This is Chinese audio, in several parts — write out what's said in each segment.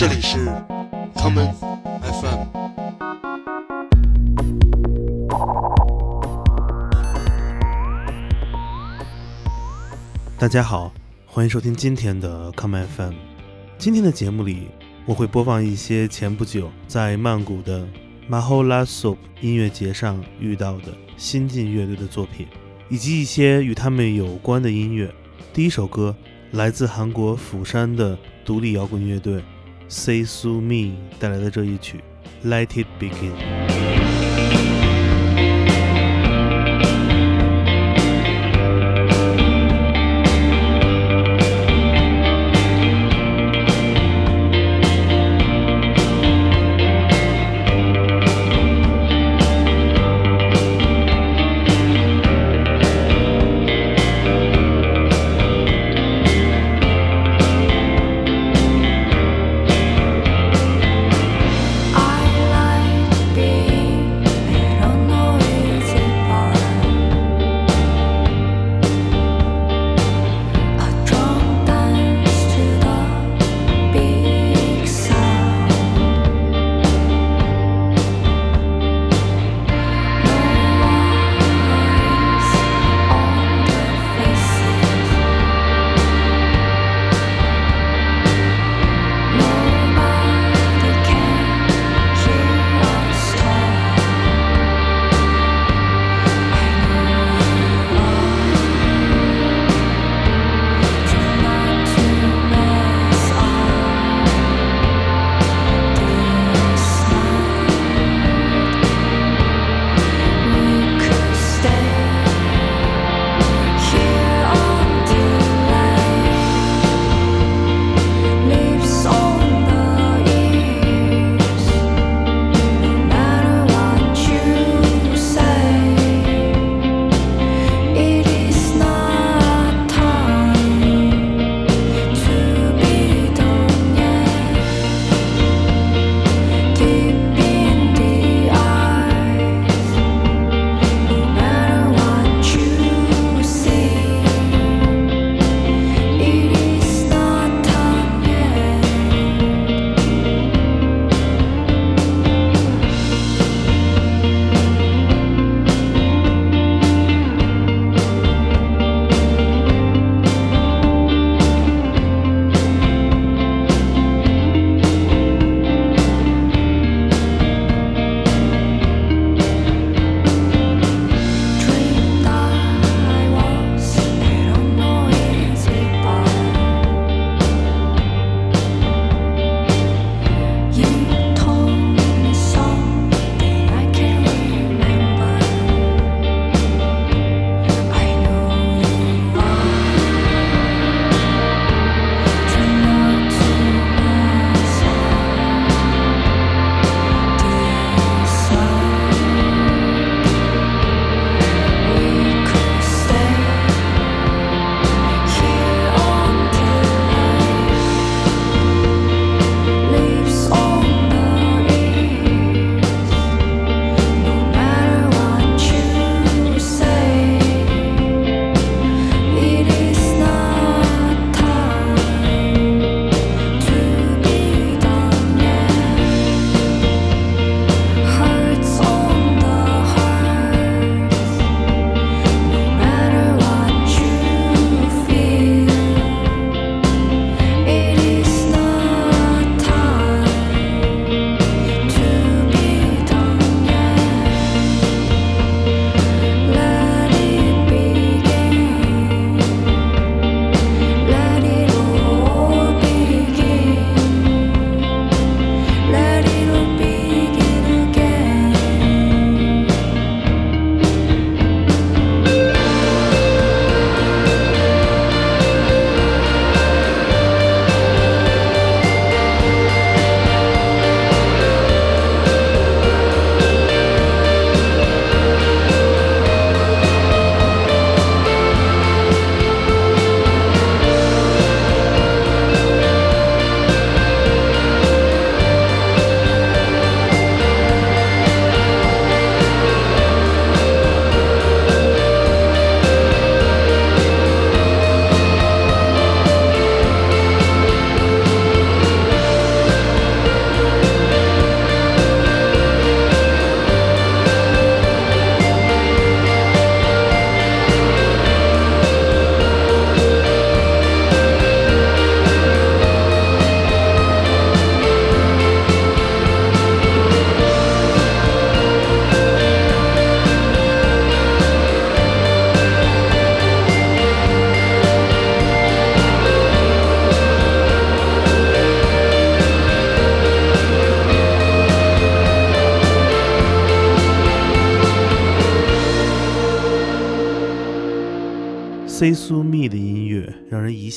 这里是 common FM。大家好，欢迎收听今天的 common FM。今天的节目里，我会播放一些前不久在曼谷的 Maholasop 音乐节上遇到的新晋乐队的作品，以及一些与他们有关的音乐。第一首歌来自韩国釜山的独立摇滚乐队 Say Su Me 带来的这一曲《Let It Begin》。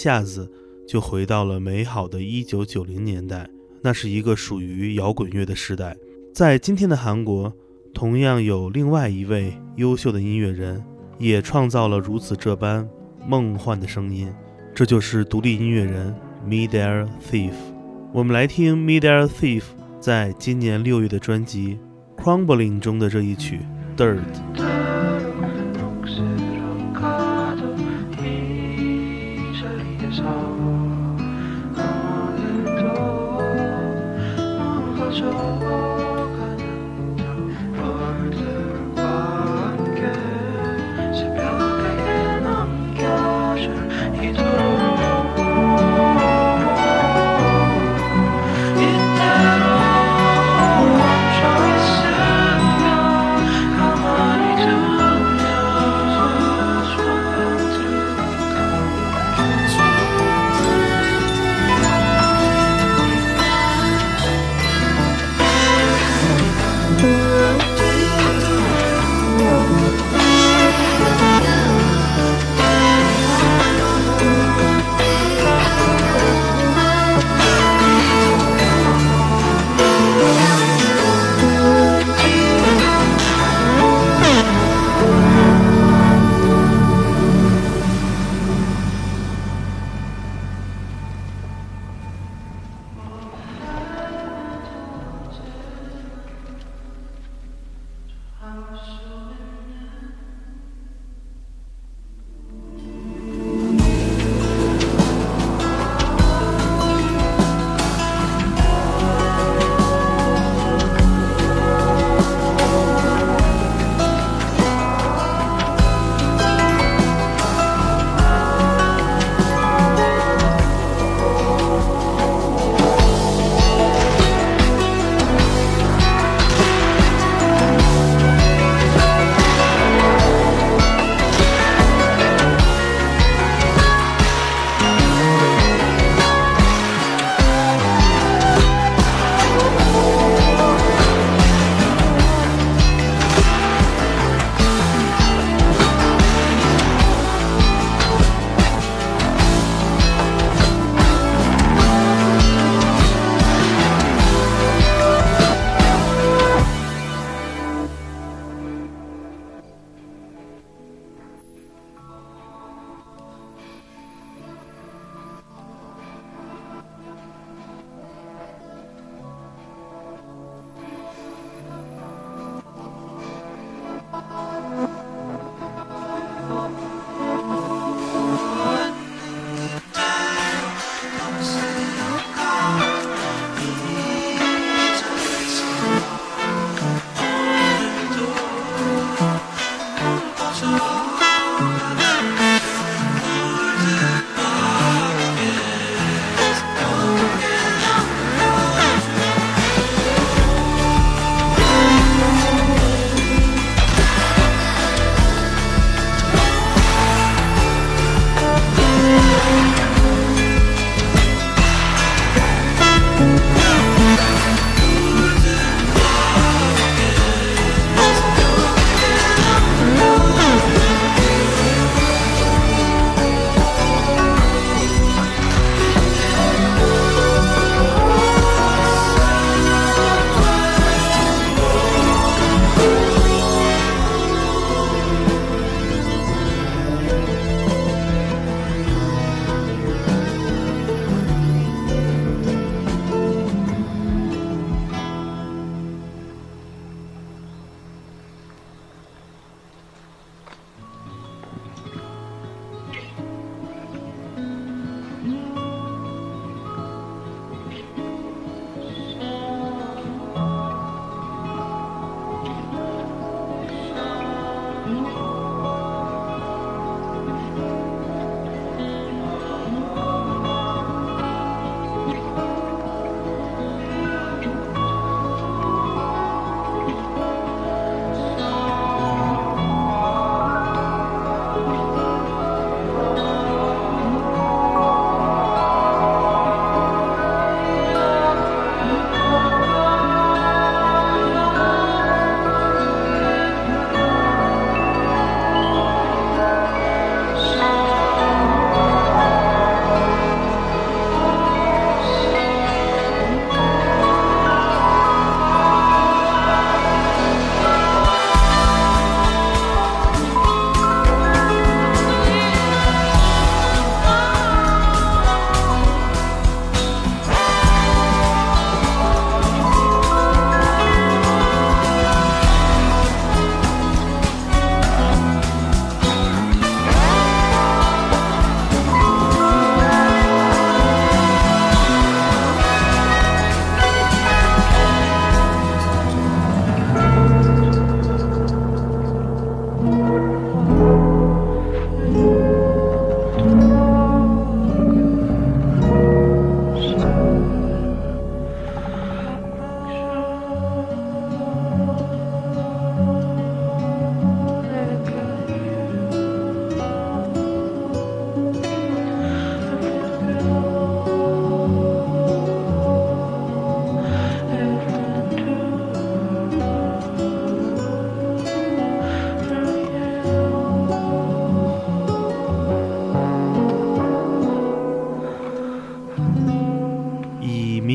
下子就回到了美好的1990年代。那是一个属于摇滚乐的时代。在今天的韩国，同样有另外一位优秀的音乐人，也创造了如此这般梦幻的声音。这就是独立音乐人 Midair Thief。我们来听 Midair Thief 在今年六月的专辑《Crumbling》中的这一曲《Dirt》。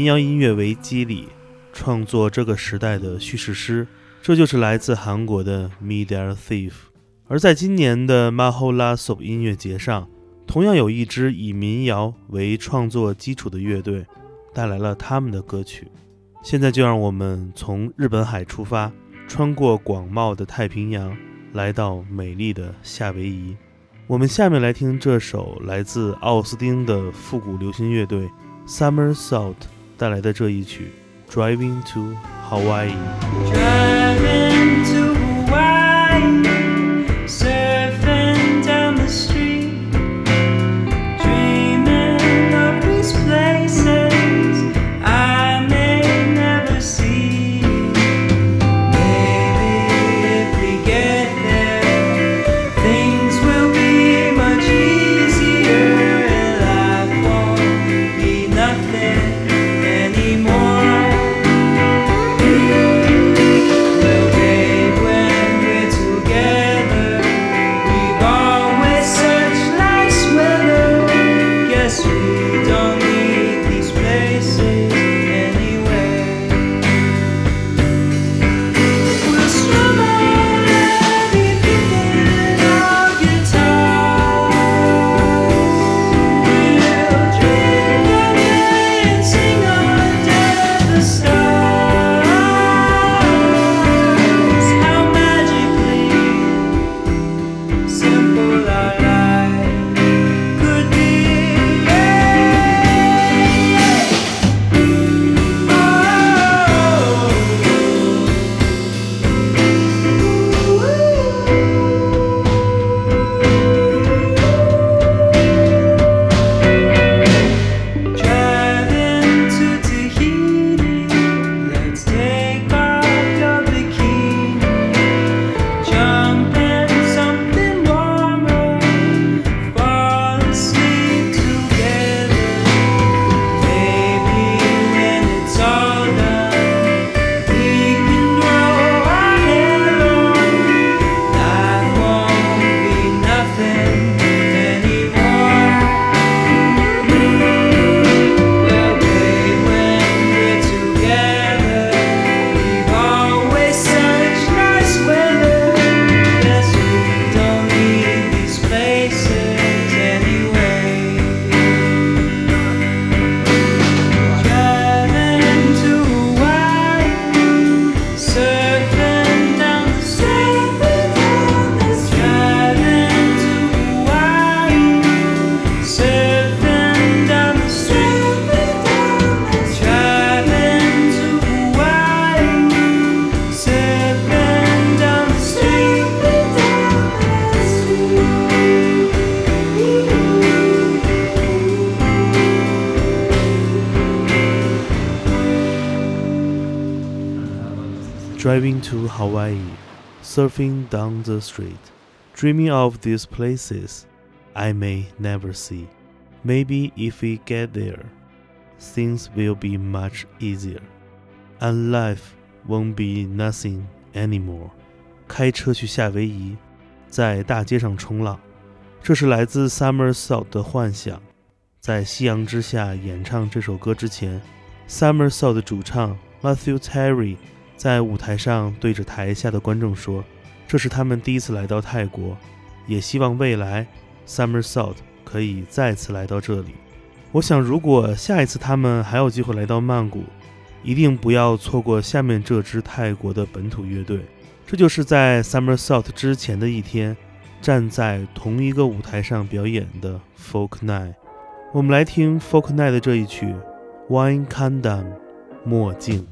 民谣音乐为基理，创作这个时代的叙事诗。这就是来自韩国的 Media Thief。而在今年的 Mahola s o 音乐节上，同样有一支以民谣为创作基础的乐队带来了他们的歌曲。现在就让我们从日本海出发，穿过广袤的太平洋，来到美丽的夏威夷。我们下面来听这首来自奥斯汀的复古流行乐队 Summer Salt 带来的这一曲《Driving to Hawaii》。Driving to Hawaii, surfing down the street, dreaming of these places I may never see. Maybe if we get there, things will be much easier, and life won't be nothing anymore. 开车去夏威夷，在大街上冲浪，这是来自 Summer Salt 的幻想。在夕阳之下演唱这首歌之前，Summer Salt 的主唱 Matthew Terry 在舞台上对着台下的观众说：“这是他们第一次来到泰国，也希望未来 Summer Salt 可以再次来到这里。我想，如果下一次他们还有机会来到曼谷，一定不要错过下面这支泰国的本土乐队。这就是在 Summer Salt 之前的一天，站在同一个舞台上表演的 Folk Night。我们来听 Folk Night 的这一曲《Wine Condom》墨镜。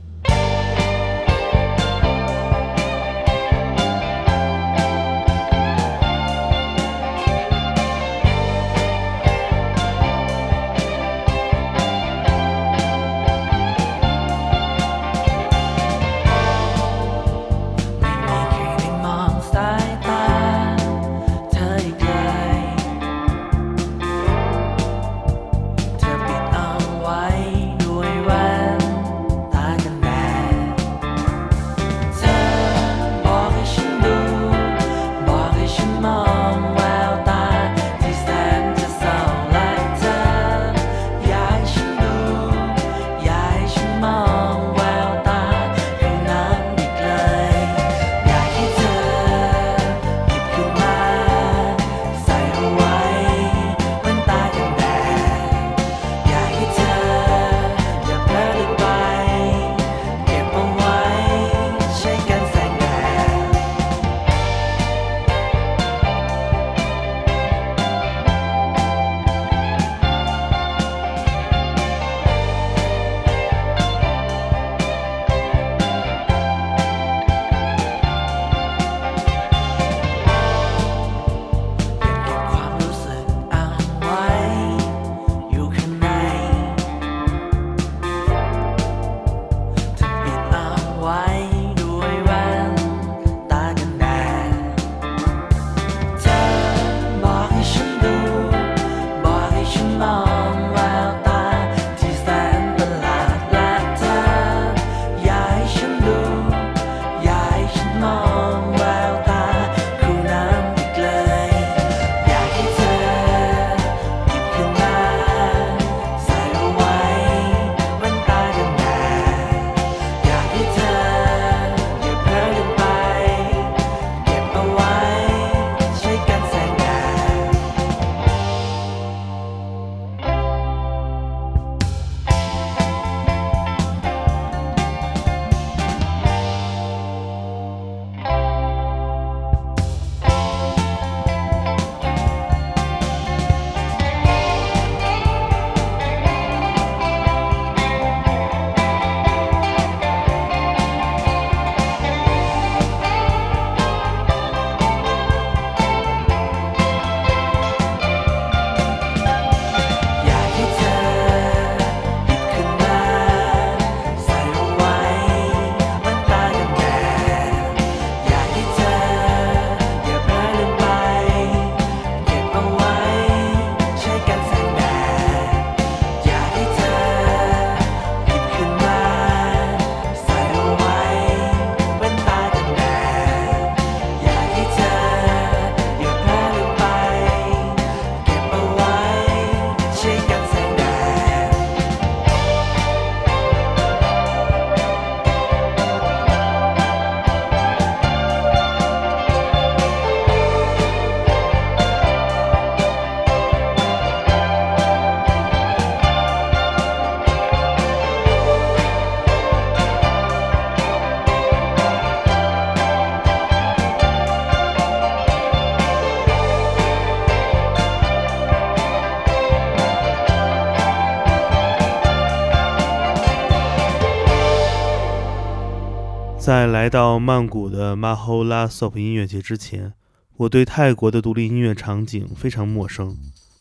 来到曼谷的 maholasop 音乐节之前我对泰国的独立音乐场景非常陌生。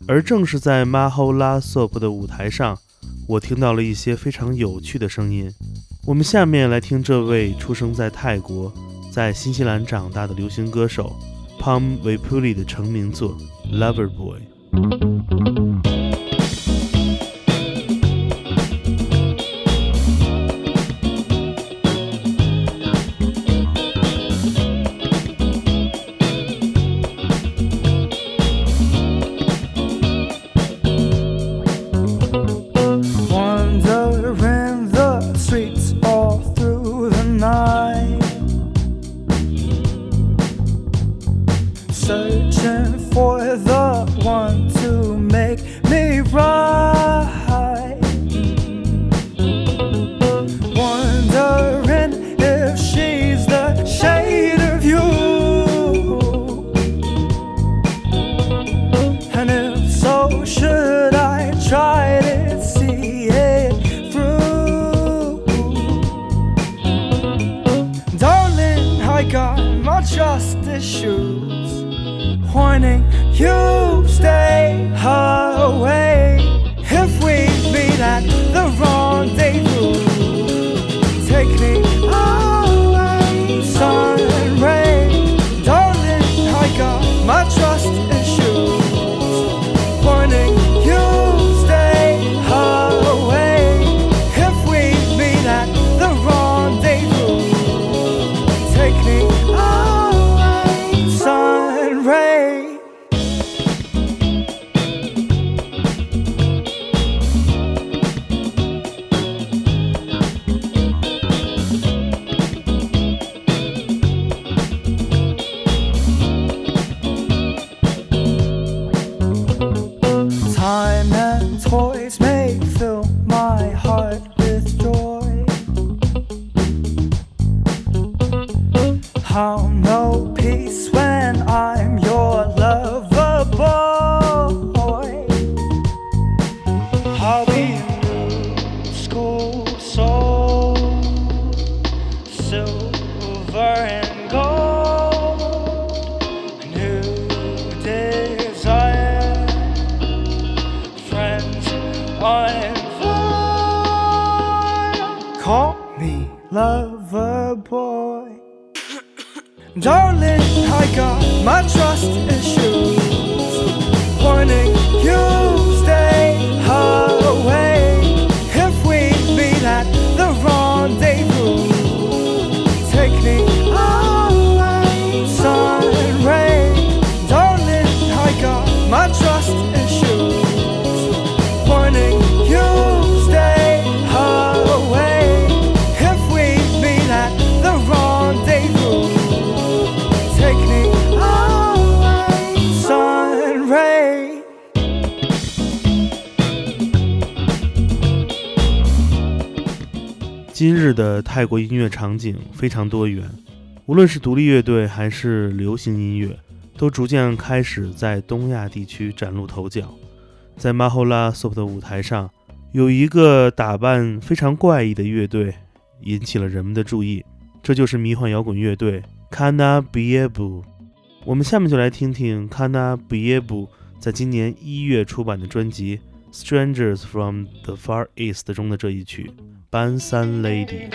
而正是在 maholasop 的舞台上我听到了一些非常有趣的声音。我们下面来听这位出生在泰国在新西兰长大的流行歌手 palmvipuli 的成名作 lover boy Call me lover boy. Darling, I got my trust issues. Warning, you stay high. 今日的泰国音乐场景非常多元，无论是独立乐队还是流行音乐，都逐渐开始在东亚地区崭露头角。在 Mahola Sop 的舞台上，有一个打扮非常怪异的乐队引起了人们的注意，这就是迷幻摇滚乐队 Kana Biebu。我们下面就来听听 Kana Biebu 在今年一月出版的专辑《Strangers from the Far East》中的这一曲《班三 Lady》。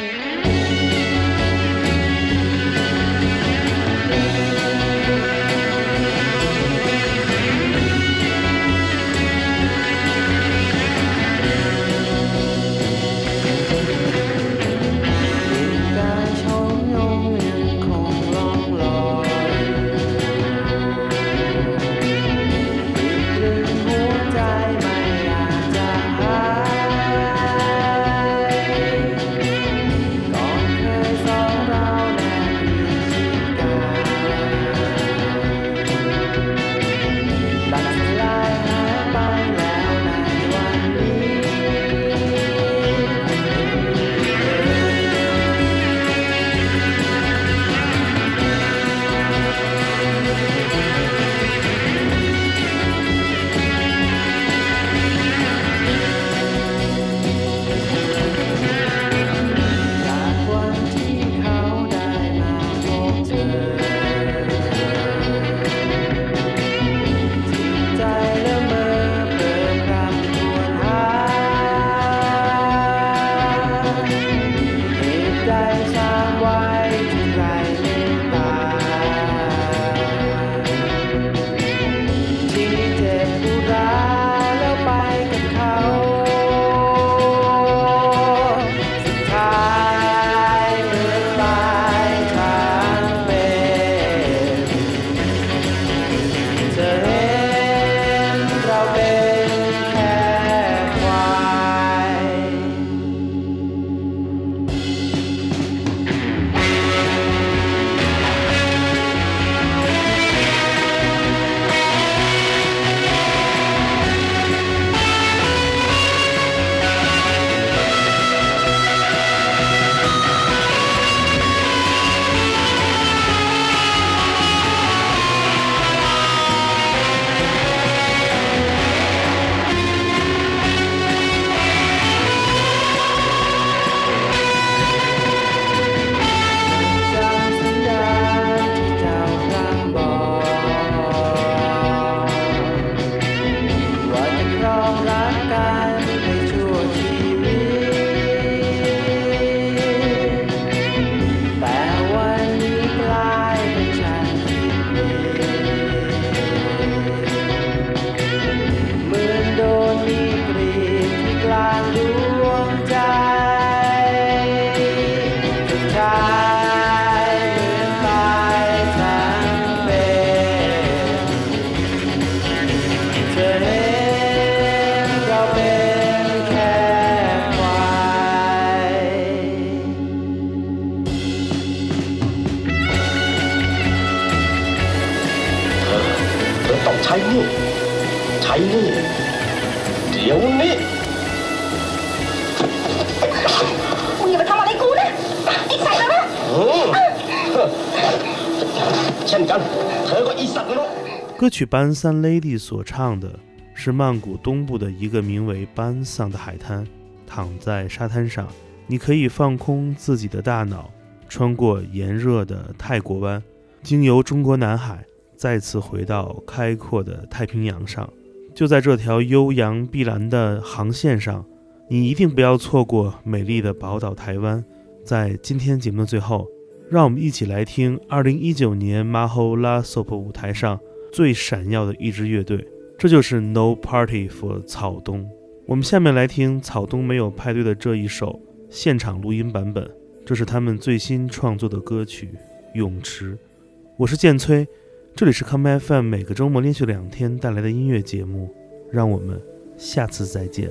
歌曲《班三 Lady》所唱的是曼谷东部的一个名为班桑的海滩。躺在沙滩上，你可以放空自己的大脑，穿过炎热的泰国湾，经由中国南海，再次回到开阔的太平洋上。就在这条悠扬碧蓝的航线上，你一定不要错过美丽的宝岛台湾。在今天节目的最后，让我们一起来听2019年 Maho La Sop 舞台上最闪耀的一支乐队，这就是 No Party for 草东。我们下面来听草东没有派对的这一首现场录音版本，这是他们最新创作的歌曲《泳池》。我是建崔，这里是 Come FM 每个周末连续两天带来的音乐节目，让我们下次再见。